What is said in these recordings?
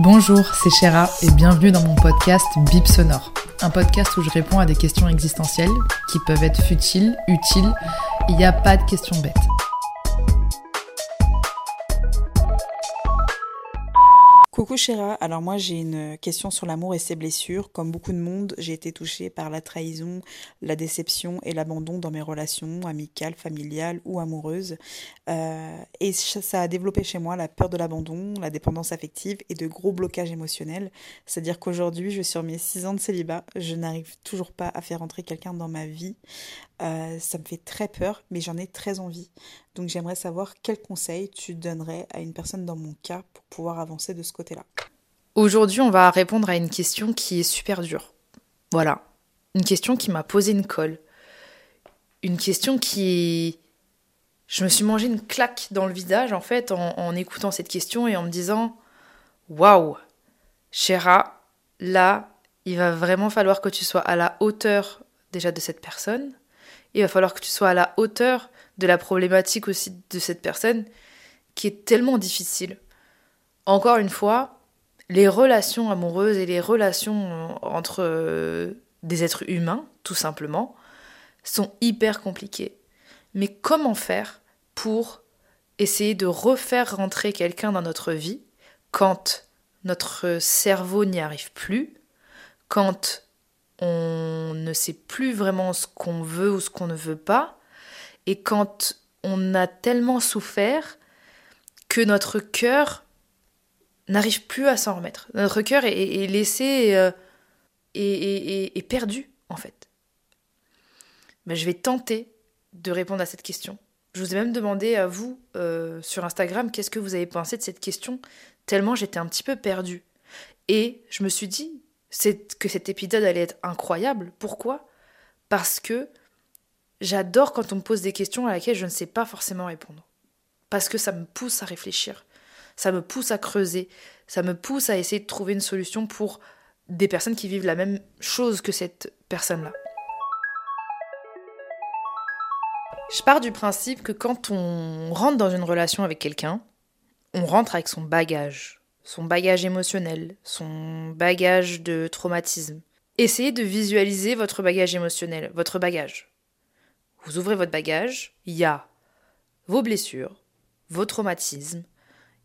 Bonjour, c'est Chéra et bienvenue dans mon podcast Bip Sonore. Un podcast où je réponds à des questions existentielles qui peuvent être futiles, utiles. Il n'y a pas de questions bêtes. Coucou Chéra, alors moi j'ai une question sur l'amour et ses blessures. Comme beaucoup de monde, j'ai été touchée par la trahison, la déception et l'abandon dans mes relations amicales, familiales ou amoureuses. Euh, et ça a développé chez moi la peur de l'abandon, la dépendance affective et de gros blocages émotionnels. C'est-à-dire qu'aujourd'hui, je suis sur mes 6 ans de célibat, je n'arrive toujours pas à faire entrer quelqu'un dans ma vie. Euh, ça me fait très peur, mais j'en ai très envie. Donc j'aimerais savoir quels conseils tu donnerais à une personne dans mon cas pour pouvoir avancer de ce côté-là. Aujourd'hui, on va répondre à une question qui est super dure. Voilà. Une question qui m'a posé une colle. Une question qui... Je me suis mangé une claque dans le visage, en fait, en, en écoutant cette question et en me disant Waouh, Chéra, là, il va vraiment falloir que tu sois à la hauteur déjà de cette personne. Il va falloir que tu sois à la hauteur de la problématique aussi de cette personne qui est tellement difficile. Encore une fois, les relations amoureuses et les relations entre euh, des êtres humains, tout simplement, sont hyper compliquées. Mais comment faire pour essayer de refaire rentrer quelqu'un dans notre vie quand notre cerveau n'y arrive plus, quand on ne sait plus vraiment ce qu'on veut ou ce qu'on ne veut pas, et quand on a tellement souffert que notre cœur n'arrive plus à s'en remettre. Notre cœur est, laissé euh, et, perdu, en fait. Mais je vais tenter de répondre à cette question. Je vous ai même demandé à vous euh, sur Instagram qu'est-ce que vous avez pensé de cette question, tellement j'étais un petit peu perdue. Et je me suis dit que cet épisode allait être incroyable. Pourquoi? Parce que J'adore quand on me pose des questions à laquelle je ne sais pas forcément répondre. Parce que ça me pousse à réfléchir, ça me pousse à creuser, ça me pousse à essayer de trouver une solution pour des personnes qui vivent la même chose que cette personne-là. Je pars du principe que quand on rentre dans une relation avec quelqu'un, on rentre avec son bagage, son bagage émotionnel, son bagage de traumatisme. Essayez de visualiser votre bagage émotionnel, votre bagage. Vous ouvrez votre bagage, il y a vos blessures, vos traumatismes,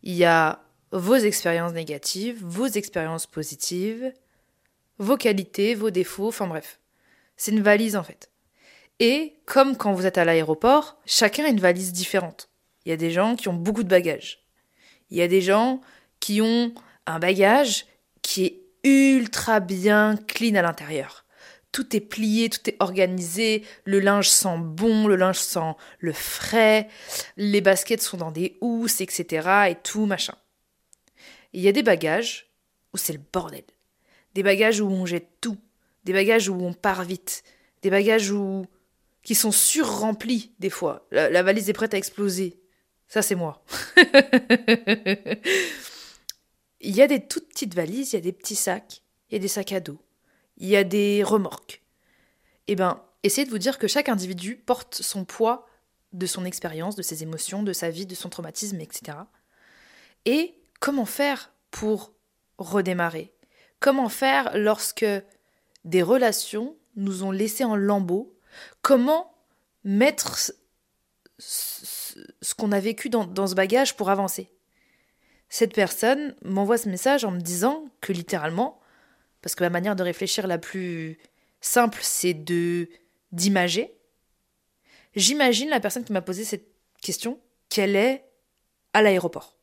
il y a vos expériences négatives, vos expériences positives, vos qualités, vos défauts, enfin bref. C'est une valise en fait. Et comme quand vous êtes à l'aéroport, chacun a une valise différente. Il y a des gens qui ont beaucoup de bagages. Il y a des gens qui ont un bagage qui est ultra bien clean à l'intérieur tout est plié, tout est organisé, le linge sent bon, le linge sent le frais, les baskets sont dans des housses, etc. et tout, machin. Il y a des bagages où c'est le bordel. Des bagages où on jette tout. Des bagages où on part vite. Des bagages où... qui sont surremplis, des fois. La, la valise est prête à exploser. Ça, c'est moi. il y a des toutes petites valises, il y a des petits sacs, il y a des sacs à dos il y a des remorques. Eh bien, essayez de vous dire que chaque individu porte son poids de son expérience, de ses émotions, de sa vie, de son traumatisme, etc. Et comment faire pour redémarrer? Comment faire lorsque des relations nous ont laissés en lambeaux? Comment mettre ce qu'on a vécu dans ce bagage pour avancer? Cette personne m'envoie ce message en me disant que littéralement, parce que la manière de réfléchir la plus simple, c'est de d'imager. J'imagine la personne qui m'a posé cette question qu'elle est à l'aéroport.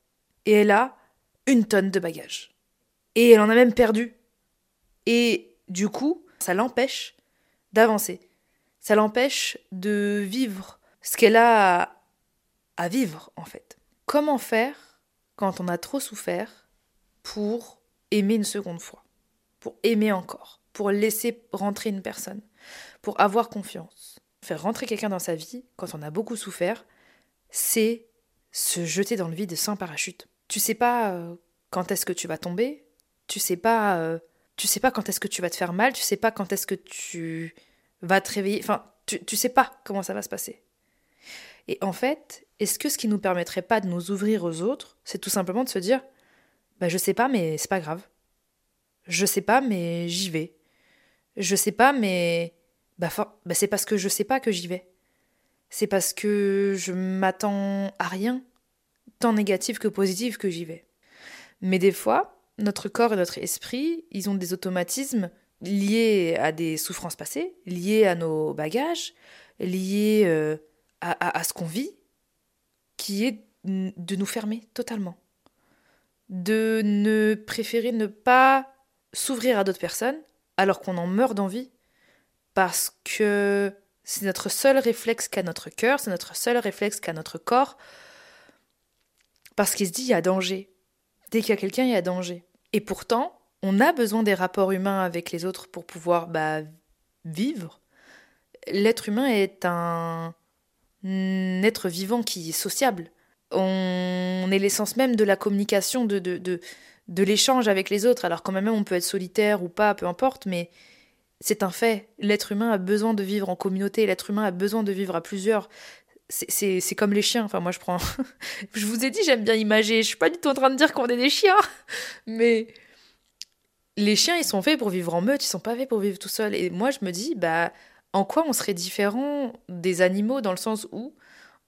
Et elle a une tonne de bagages. Et elle en a même perdu. Et du coup, ça l'empêche d'avancer. ça l'empêche de vivre ce qu'elle a à vivre en fait. Comment faire quand on a trop souffert pour aimer une seconde fois, pour aimer encore, pour laisser rentrer une personne, pour avoir confiance. Faire rentrer quelqu'un dans sa vie quand on a beaucoup souffert, c'est se jeter dans le vide sans parachute. Tu sais pas euh, quand est-ce que tu vas tomber, tu sais pas euh, tu sais pas quand est-ce que tu vas te faire mal, tu sais pas quand est-ce que tu vas te réveiller, enfin tu, tu sais pas comment ça va se passer. Et en fait, est-ce que ce qui nous permettrait pas de nous ouvrir aux autres, c'est tout simplement de se dire bah je sais pas mais c'est pas grave. Je sais pas mais j'y vais. Je sais pas mais bah, bah c'est parce que je sais pas que j'y vais. C'est parce que je m'attends à rien, tant négatif que positif que j'y vais. Mais des fois, notre corps et notre esprit, ils ont des automatismes liés à des souffrances passées, liés à nos bagages, liés euh, à, ce qu'on vit, qui est de nous fermer totalement. De ne préférer ne pas s'ouvrir à d'autres personnes alors qu'on en meurt d'envie, parce que c'est notre seul réflexe qu'a notre cœur, c'est notre seul réflexe qu'a notre corps, parce qu'il se dit il y a danger. Dès qu'il y a quelqu'un, il y a danger. Et pourtant, on a besoin des rapports humains avec les autres pour pouvoir bah, vivre. L'être humain est un être vivant qui est sociable. On est l'essence même de la communication, de, de, de, l'échange avec les autres. Alors quand même on peut être solitaire ou pas, peu importe, mais c'est un fait. L'être humain a besoin de vivre en communauté, l'être humain a besoin de vivre à plusieurs c'est comme les chiens. Enfin, moi, je prends. je vous ai dit, j'aime bien imager. Je suis pas du tout en train de dire qu'on est des chiens. Mais les chiens, ils sont faits pour vivre en meute. Ils sont pas faits pour vivre tout seuls. Et moi, je me dis, bah, en quoi on serait différent des animaux dans le sens où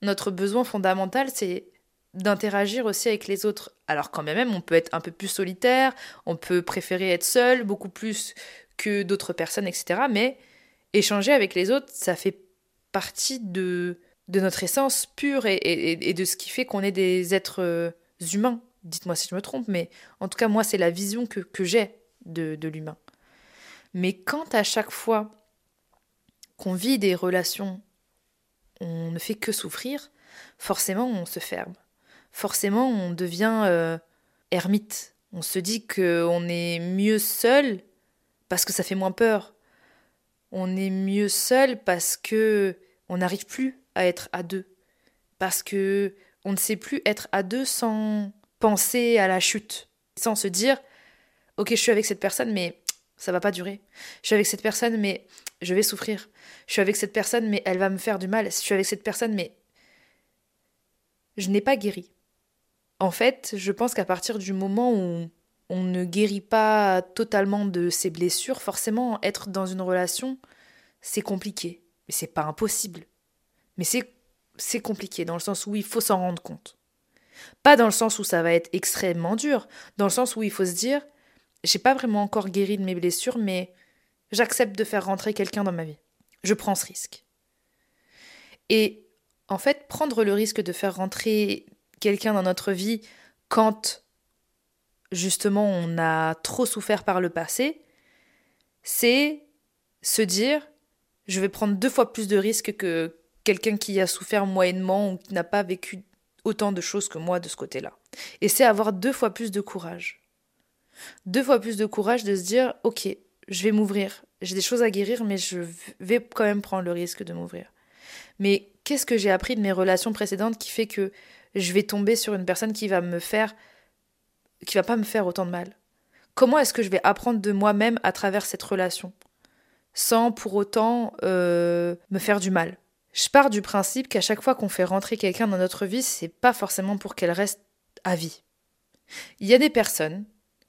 notre besoin fondamental, c'est d'interagir aussi avec les autres. Alors, quand même, on peut être un peu plus solitaire. On peut préférer être seul beaucoup plus que d'autres personnes, etc. Mais échanger avec les autres, ça fait partie de de notre essence pure et, de ce qui fait qu'on est des êtres euh, humains. Dites-moi si je me trompe, mais en tout cas, moi, c'est la vision que, j'ai de, de l'humain. Mais quand à chaque fois qu'on vit des relations, on ne fait que souffrir, forcément, on se ferme. Forcément, on devient euh, ermite. On se dit qu'on est mieux seul parce que ça fait moins peur. On est mieux seul parce que on n'arrive plus à être à deux. Parce que on ne sait plus être à deux sans penser à la chute, sans se dire OK, je suis avec cette personne mais ça va pas durer. Je suis avec cette personne mais je vais souffrir. Je suis avec cette personne mais elle va me faire du mal. Je suis avec cette personne mais je n'ai pas guéri. En fait, je pense qu'à partir du moment où on ne guérit pas totalement de ses blessures, forcément être dans une relation, c'est compliqué, mais c'est pas impossible. Mais c'est compliqué dans le sens où il faut s'en rendre compte. Pas dans le sens où ça va être extrêmement dur, dans le sens où il faut se dire j'ai pas vraiment encore guéri de mes blessures, mais j'accepte de faire rentrer quelqu'un dans ma vie. Je prends ce risque. Et en fait, prendre le risque de faire rentrer quelqu'un dans notre vie quand justement on a trop souffert par le passé, c'est se dire je vais prendre deux fois plus de risques que, quelqu'un qui a souffert moyennement ou qui n'a pas vécu autant de choses que moi de ce côté-là. Et c'est avoir deux fois plus de courage. Deux fois plus de courage de se dire, ok, je vais m'ouvrir, j'ai des choses à guérir, mais je vais quand même prendre le risque de m'ouvrir. Mais qu'est-ce que j'ai appris de mes relations précédentes qui fait que je vais tomber sur une personne qui va me faire, qui va pas me faire autant de mal? Comment est-ce que je vais apprendre de moi-même à travers cette relation, sans pour autant euh, me faire du mal? Je pars du principe qu'à chaque fois qu'on fait rentrer quelqu'un dans notre vie, c'est pas forcément pour qu'elle reste à vie. Il y a des personnes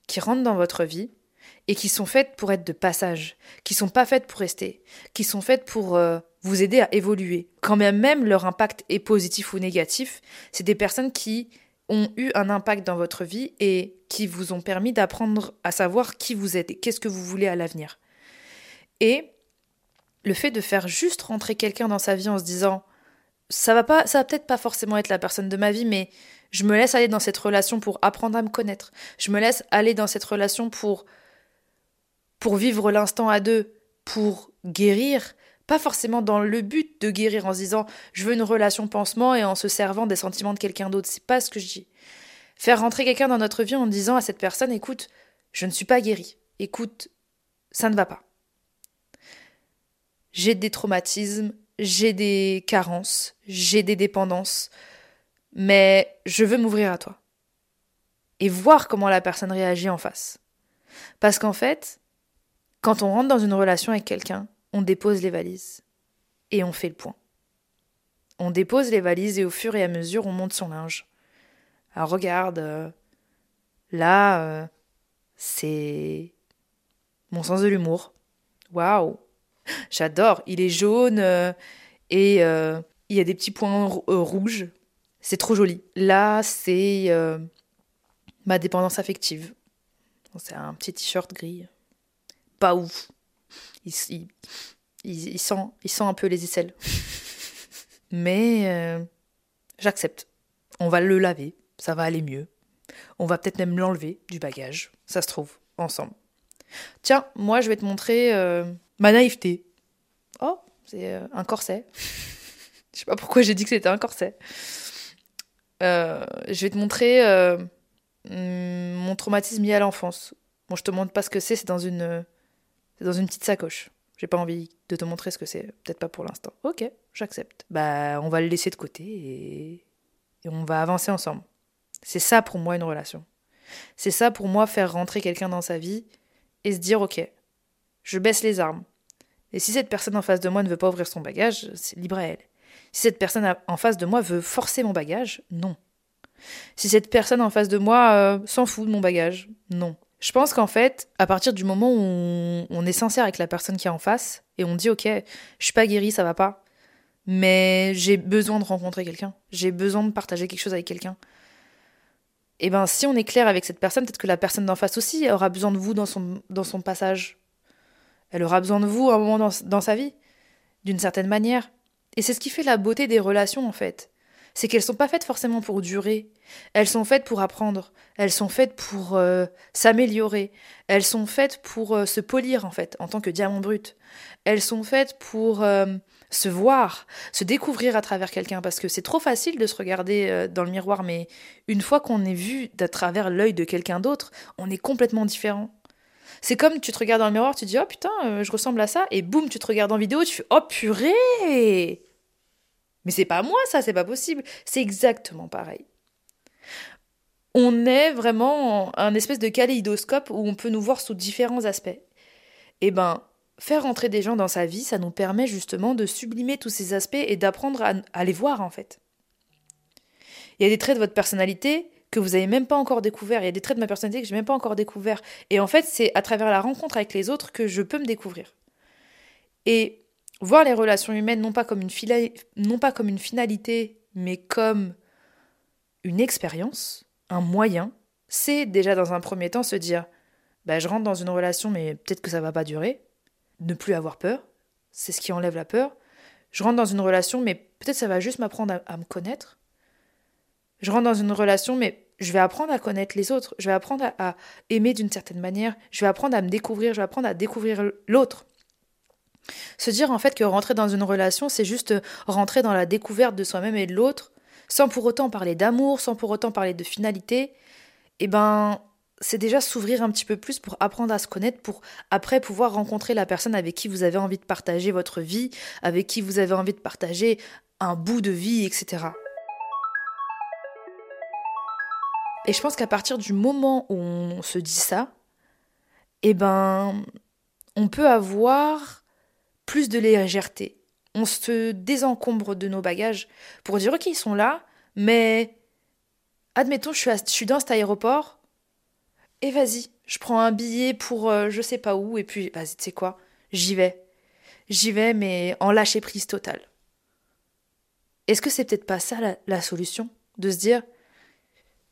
qui rentrent dans votre vie et qui sont faites pour être de passage, qui sont pas faites pour rester, qui sont faites pour euh, vous aider à évoluer. Quand même même leur impact est positif ou négatif, c'est des personnes qui ont eu un impact dans votre vie et qui vous ont permis d'apprendre à savoir qui vous êtes et qu'est-ce que vous voulez à l'avenir. Et le fait de faire juste rentrer quelqu'un dans sa vie en se disant ça va pas ça va peut-être pas forcément être la personne de ma vie mais je me laisse aller dans cette relation pour apprendre à me connaître. Je me laisse aller dans cette relation pour pour vivre l'instant à deux, pour guérir, Pas forcément dans le but de guérir en se disant je veux une relation pansement et en se servant des sentiments de quelqu'un d'autre. C'est pas ce que je dis. Faire rentrer quelqu'un dans notre vie en disant à cette personne écoute, je ne suis pas guéri. Écoute, ça ne va pas. J'ai des traumatismes, j'ai des carences, j'ai des dépendances, mais je veux m'ouvrir à toi. Et voir comment la personne réagit en face. Parce qu'en fait, quand on rentre dans une relation avec quelqu'un, on dépose les valises et on fait le point. On dépose les valises et au fur et à mesure, on monte son linge. Alors regarde, euh, là, euh, c'est mon sens de l'humour. Waouh J'adore. Il est jaune euh, et il y a des petits points rouges. C'est trop joli. Là, c'est ma dépendance affective. C'est un petit t-shirt gris. Pas ouf. Il, il, il, sent, il sent un peu les aisselles. Mais euh, j'accepte. On va le laver. Ça va aller mieux. On va peut-être même l'enlever du bagage. Ça se trouve, ensemble. Tiens, moi, je vais te montrer euh, ma naïveté. Oh, c'est euh, un corset. je sais pas pourquoi j'ai dit que c'était un corset. je vais te montrer Hum, mon traumatisme lié à l'enfance. Bon, je te montre pas ce que c'est, c'est dans une, c'est dans une petite sacoche. J'ai pas envie de te montrer ce que c'est, peut-être pas pour l'instant. Ok, j'accepte. Bah, on va le laisser de côté et, et on va avancer ensemble. C'est ça pour moi une relation. C'est ça pour moi faire rentrer quelqu'un dans sa vie et se dire ok, je baisse les armes. Et si cette personne en face de moi ne veut pas ouvrir son bagage, c'est libre à elle. Si cette personne en face de moi veut forcer mon bagage, non. Si cette personne en face de moi euh, s'en fout de mon bagage, non. Je pense qu'en fait, à partir du moment où on, est sincère avec la personne qui est en face et on dit ok, je suis pas guérie, ça va pas, mais j'ai besoin de rencontrer quelqu'un, j'ai besoin de partager quelque chose avec quelqu'un. Et eh ben si on est clair avec cette personne, peut-être que la personne d'en face aussi aura besoin de vous dans son, passage. Elle aura besoin de vous à un moment dans, dans sa vie, d'une certaine manière. Et c'est ce qui fait la beauté des relations en fait c'est qu'elles sont pas faites forcément pour durer. Elles sont faites pour apprendre. Elles sont faites pour euh, s'améliorer. Elles sont faites pour euh, se polir en fait en tant que diamant brut. Elles sont faites pour euh, se voir, se découvrir à travers quelqu'un parce que c'est trop facile de se regarder dans le miroir mais une fois qu'on est vu d'à travers l'œil de quelqu'un d'autre, on est complètement différent. C'est comme tu te regardes dans le miroir, tu dis oh putain, je ressemble à ça et boum, tu te regardes en vidéo, tu fais oh purée mais c'est pas moi, ça, c'est pas possible. C'est exactement pareil. On est vraiment un espèce de kaléidoscope où on peut nous voir sous différents aspects. Eh ben, faire entrer des gens dans sa vie, ça nous permet justement de sublimer tous ces aspects et d'apprendre à, les voir en fait. Il y a des traits de votre personnalité que vous n'avez même pas encore découvert. Il y a des traits de ma personnalité que je n'ai même pas encore découvert. Et en fait, c'est à travers la rencontre avec les autres que je peux me découvrir. Et voir les relations humaines non pas comme une, non pas comme une finalité, mais comme une expérience, un moyen, c'est déjà dans un premier temps se dire bah, je rentre dans une relation, mais peut-être que ça va pas durer. Ne plus avoir peur, c'est ce qui enlève la peur. Je rentre dans une relation, mais peut-être ça va juste m'apprendre à, me connaître. Je rentre dans une relation, mais je vais apprendre à connaître les autres. Je vais apprendre à aimer d'une certaine manière. Je vais apprendre à me découvrir. Je vais apprendre à découvrir l'autre. Se dire en fait que rentrer dans une relation, c'est juste rentrer dans la découverte de soi-même et de l'autre, sans pour autant parler d'amour, sans pour autant parler de finalité, eh ben c'est déjà s'ouvrir un petit peu plus pour apprendre à se connaître, pour après pouvoir rencontrer la personne avec qui vous avez envie de partager votre vie, avec qui vous avez envie de partager un bout de vie, etc. Et je pense qu'à partir du moment où on se dit ça, eh ben, on peut avoir plus de légèreté. On se désencombre de nos bagages pour dire ok ils sont là, mais admettons je suis, dans cet aéroport et vas-y, je prends un billet pour euh, je sais pas où et puis vas-y tu sais quoi, j'y vais. J'y vais mais en lâcher prise totale. Est-ce que c'est peut-être pas ça la solution? De se dire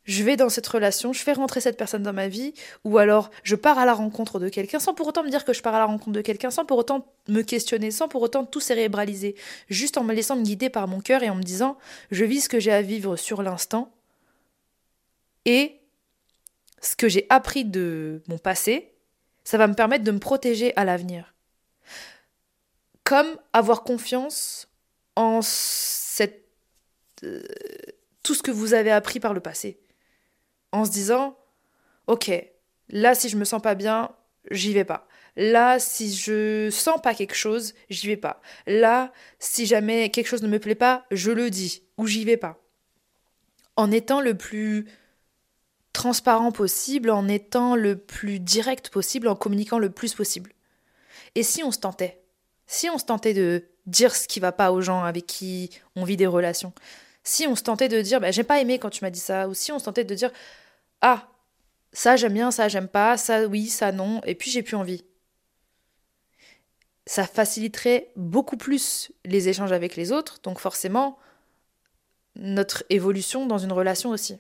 je vais dans cette relation, je fais rentrer cette personne dans ma vie, ou alors je pars à la rencontre de quelqu'un sans pour autant me dire que je pars à la rencontre de quelqu'un, sans pour autant me questionner, sans pour autant tout cérébraliser, juste en me laissant me guider par mon cœur et en me disant je vis ce que j'ai à vivre sur l'instant et ce que j'ai appris de mon passé, ça va me permettre de me protéger à l'avenir. comme avoir confiance en euh, tout ce que vous avez appris par le passé. En se disant, ok, là si je me sens pas bien, j'y vais pas. Là, si je sens pas quelque chose, j'y vais pas. Là, si jamais quelque chose ne me plaît pas, je le dis ou j'y vais pas. En étant le plus transparent possible, en étant le plus direct possible, en communiquant le plus possible. Et si on se tentait Si on se tentait de dire ce qui va pas aux gens avec qui on vit des relations Si on se tentait de dire bah, j'ai pas aimé quand tu m'as dit ça, ou si on se tentait de dire ah, ça j'aime bien, ça j'aime pas, ça oui, ça non, et puis j'ai plus envie ça faciliterait beaucoup plus les échanges avec les autres, donc forcément notre évolution dans une relation aussi.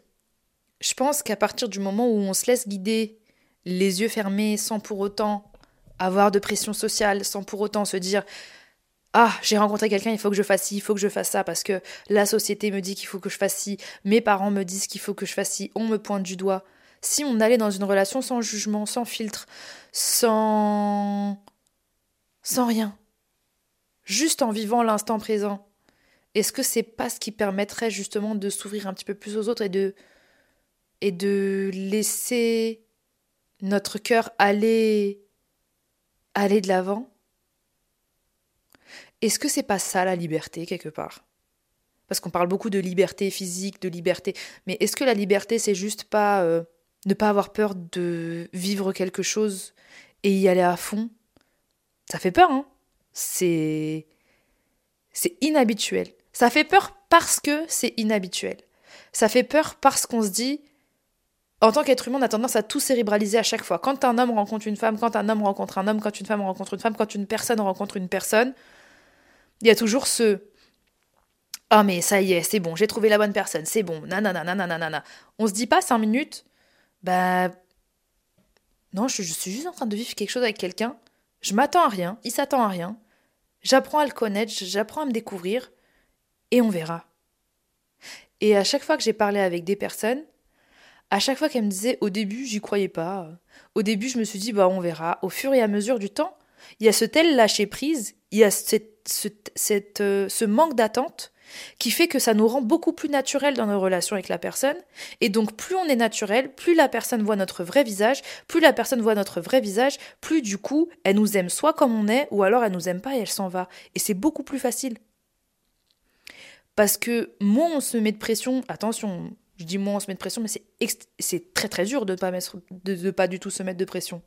Je pense qu'à partir du moment où on se laisse guider les yeux fermés sans pour autant avoir de pression sociale, sans pour autant se dire ah, j'ai rencontré quelqu'un, il faut que je fasse ci, il faut que je fasse ça, parce que la société me dit qu'il faut que je fasse ci, mes parents me disent qu'il faut que je fasse ci, on me pointe du doigt. Si on allait dans une relation sans jugement, sans filtre, sans sans rien, juste en vivant l'instant présent, est-ce que c'est pas ce qui permettrait justement de s'ouvrir un petit peu plus aux autres et de et de laisser notre cœur aller aller de l'avant? Est-ce que c'est pas ça la liberté quelque part? Parce qu'on parle beaucoup de liberté physique, de liberté, mais est-ce que la liberté c'est juste pas euh, ne pas avoir peur de vivre quelque chose et y aller à fond? Ça fait peur, hein C'est. C'est inhabituel. Ça fait peur parce que c'est inhabituel. Ça fait peur parce qu'on se dit, en tant qu'être humain, on a tendance à tout cérébraliser à chaque fois. Quand un homme rencontre une femme, quand un homme rencontre un homme, quand une femme rencontre une femme, quand une personne rencontre une personne, il y a toujours ce Ah, mais ça y est, c'est bon, j'ai trouvé la bonne personne, c'est bon, nanana, nanana, On se dit pas cinq minutes, bah. Non, je, je suis juste en train de vivre quelque chose avec quelqu'un. Je m'attends à rien, il s'attend à rien. J'apprends à le connaître, j'apprends à me découvrir, et on verra. Et à chaque fois que j'ai parlé avec des personnes, à chaque fois qu'elles me disaient au début, j'y croyais pas. Au début, je me suis dit, bah, on verra. Au fur et à mesure du temps, il y a ce tel lâcher prise, il y a cette, cette, euh, ce manque d'attente qui fait que ça nous rend beaucoup plus naturel dans nos relations avec la personne. Et donc plus on est naturel, plus la personne voit notre vrai visage, plus la personne voit notre vrai visage, plus du coup elle nous aime soit comme on est, ou alors elle nous aime pas et elle s'en va. Et c'est beaucoup plus facile. Parce que moins on se met de pression, attention, je dis moins on se met de pression, mais c'est très très dur de ne pas, de pas du tout se mettre de pression.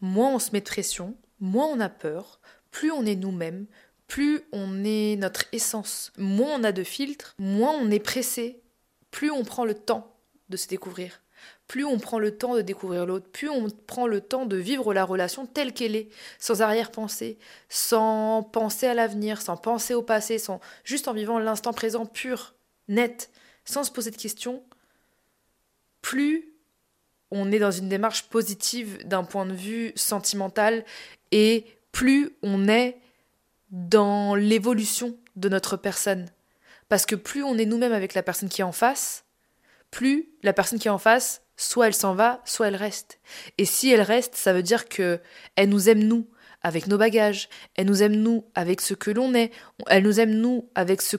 Moins on se met de pression, moins on a peur, plus on est nous-mêmes, plus on est notre essence, moins on a de filtres, moins on est pressé, plus on prend le temps de se découvrir, plus on prend le temps de découvrir l'autre, plus on prend le temps de vivre la relation telle qu'elle est, sans arrière-pensée, sans penser à l'avenir, sans penser au passé, sans juste en vivant l'instant présent pur, net, sans se poser de questions, plus on est dans une démarche positive d'un point de vue sentimental et plus on est dans l'évolution de notre personne. Parce que plus on est nous-mêmes avec la personne qui est en face, plus la personne qui est en face, soit elle s'en va, soit elle reste. Et si elle reste, ça veut dire que elle nous aime nous avec nos bagages, elle nous aime nous avec ce que l'on est, elle nous aime nous avec ce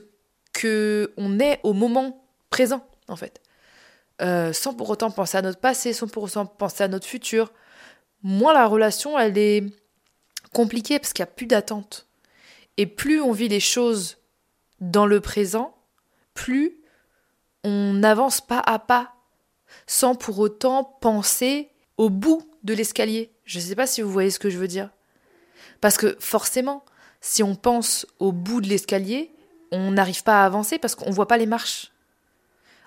que on est au moment présent en fait. Euh, sans pour autant penser à notre passé, sans pour autant penser à notre futur. Moi, la relation, elle est compliquée parce qu'il n'y a plus d'attente. Et plus on vit les choses dans le présent, plus on avance pas à pas, sans pour autant penser au bout de l'escalier. Je ne sais pas si vous voyez ce que je veux dire. Parce que forcément, si on pense au bout de l'escalier, on n'arrive pas à avancer parce qu'on ne voit pas les marches.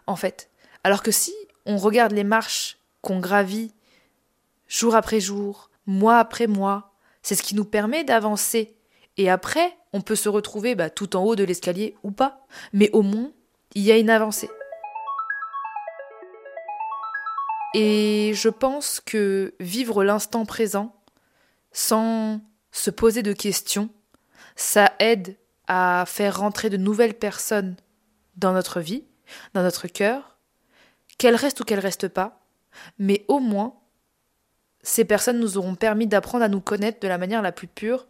En fait. Alors que si on regarde les marches qu'on gravit jour après jour, mois après mois, c'est ce qui nous permet d'avancer. Et après, on peut se retrouver bah, tout en haut de l'escalier ou pas, mais au moins, il y a une avancée. Et je pense que vivre l'instant présent, sans se poser de questions, ça aide à faire rentrer de nouvelles personnes dans notre vie, dans notre cœur, qu'elles restent ou qu'elles restent pas, mais au moins, ces personnes nous auront permis d'apprendre à nous connaître de la manière la plus pure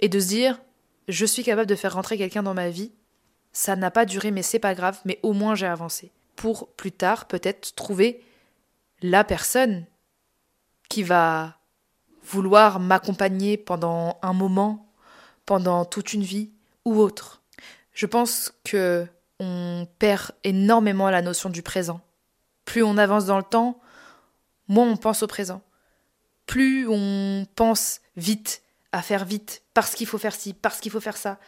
Et de se dire, je suis capable de faire rentrer quelqu'un dans ma vie. Ça n'a pas duré, mais c'est pas grave, mais au moins j'ai avancé. Pour plus tard, peut-être trouver la personne qui va vouloir m'accompagner pendant un moment, pendant toute une vie ou autre. Je pense que on perd énormément la notion du présent. Plus on avance dans le temps, moins on pense au présent. Plus on pense vite, à faire vite, parce qu'il faut faire ci, parce qu'il faut faire ça,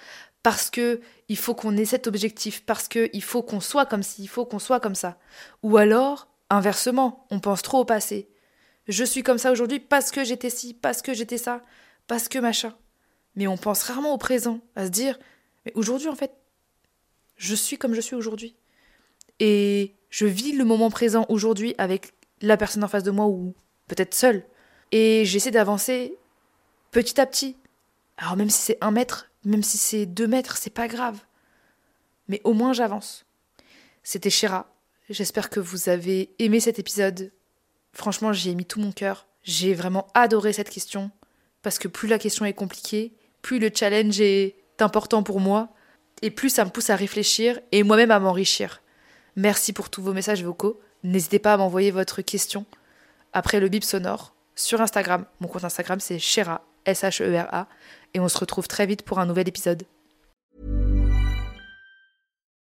parce que il faut qu'on ait cet objectif, parce qu'il faut qu'on soit comme ci, il faut qu'on soit comme ça. Ou alors, inversement, on pense trop au passé. Je suis comme ça aujourd'hui parce que j'étais ci, parce que j'étais ça, parce que machin. Mais on pense rarement au présent, à se dire, mais aujourd'hui en fait, je suis comme je suis aujourd'hui. Et je vis le moment présent aujourd'hui avec la personne en face de moi ou peut-être seule. Et j'essaie d'avancer petit à petit. Alors même si c'est un mètre, même si c'est deux mètres, c'est pas grave. Mais au moins j'avance. C'était Shira. J'espère que vous avez aimé cet épisode. Franchement, j'y ai mis tout mon cœur. J'ai vraiment adoré cette question. Parce que plus la question est compliquée, plus le challenge est important pour moi, et plus ça me pousse à réfléchir et moi-même à m'enrichir. Merci pour tous vos messages vocaux. N'hésitez pas à m'envoyer votre question après le bip sonore sur Instagram. Mon compte Instagram c'est Shera, S-H-E-R-A, et on se retrouve très vite pour un nouvel épisode.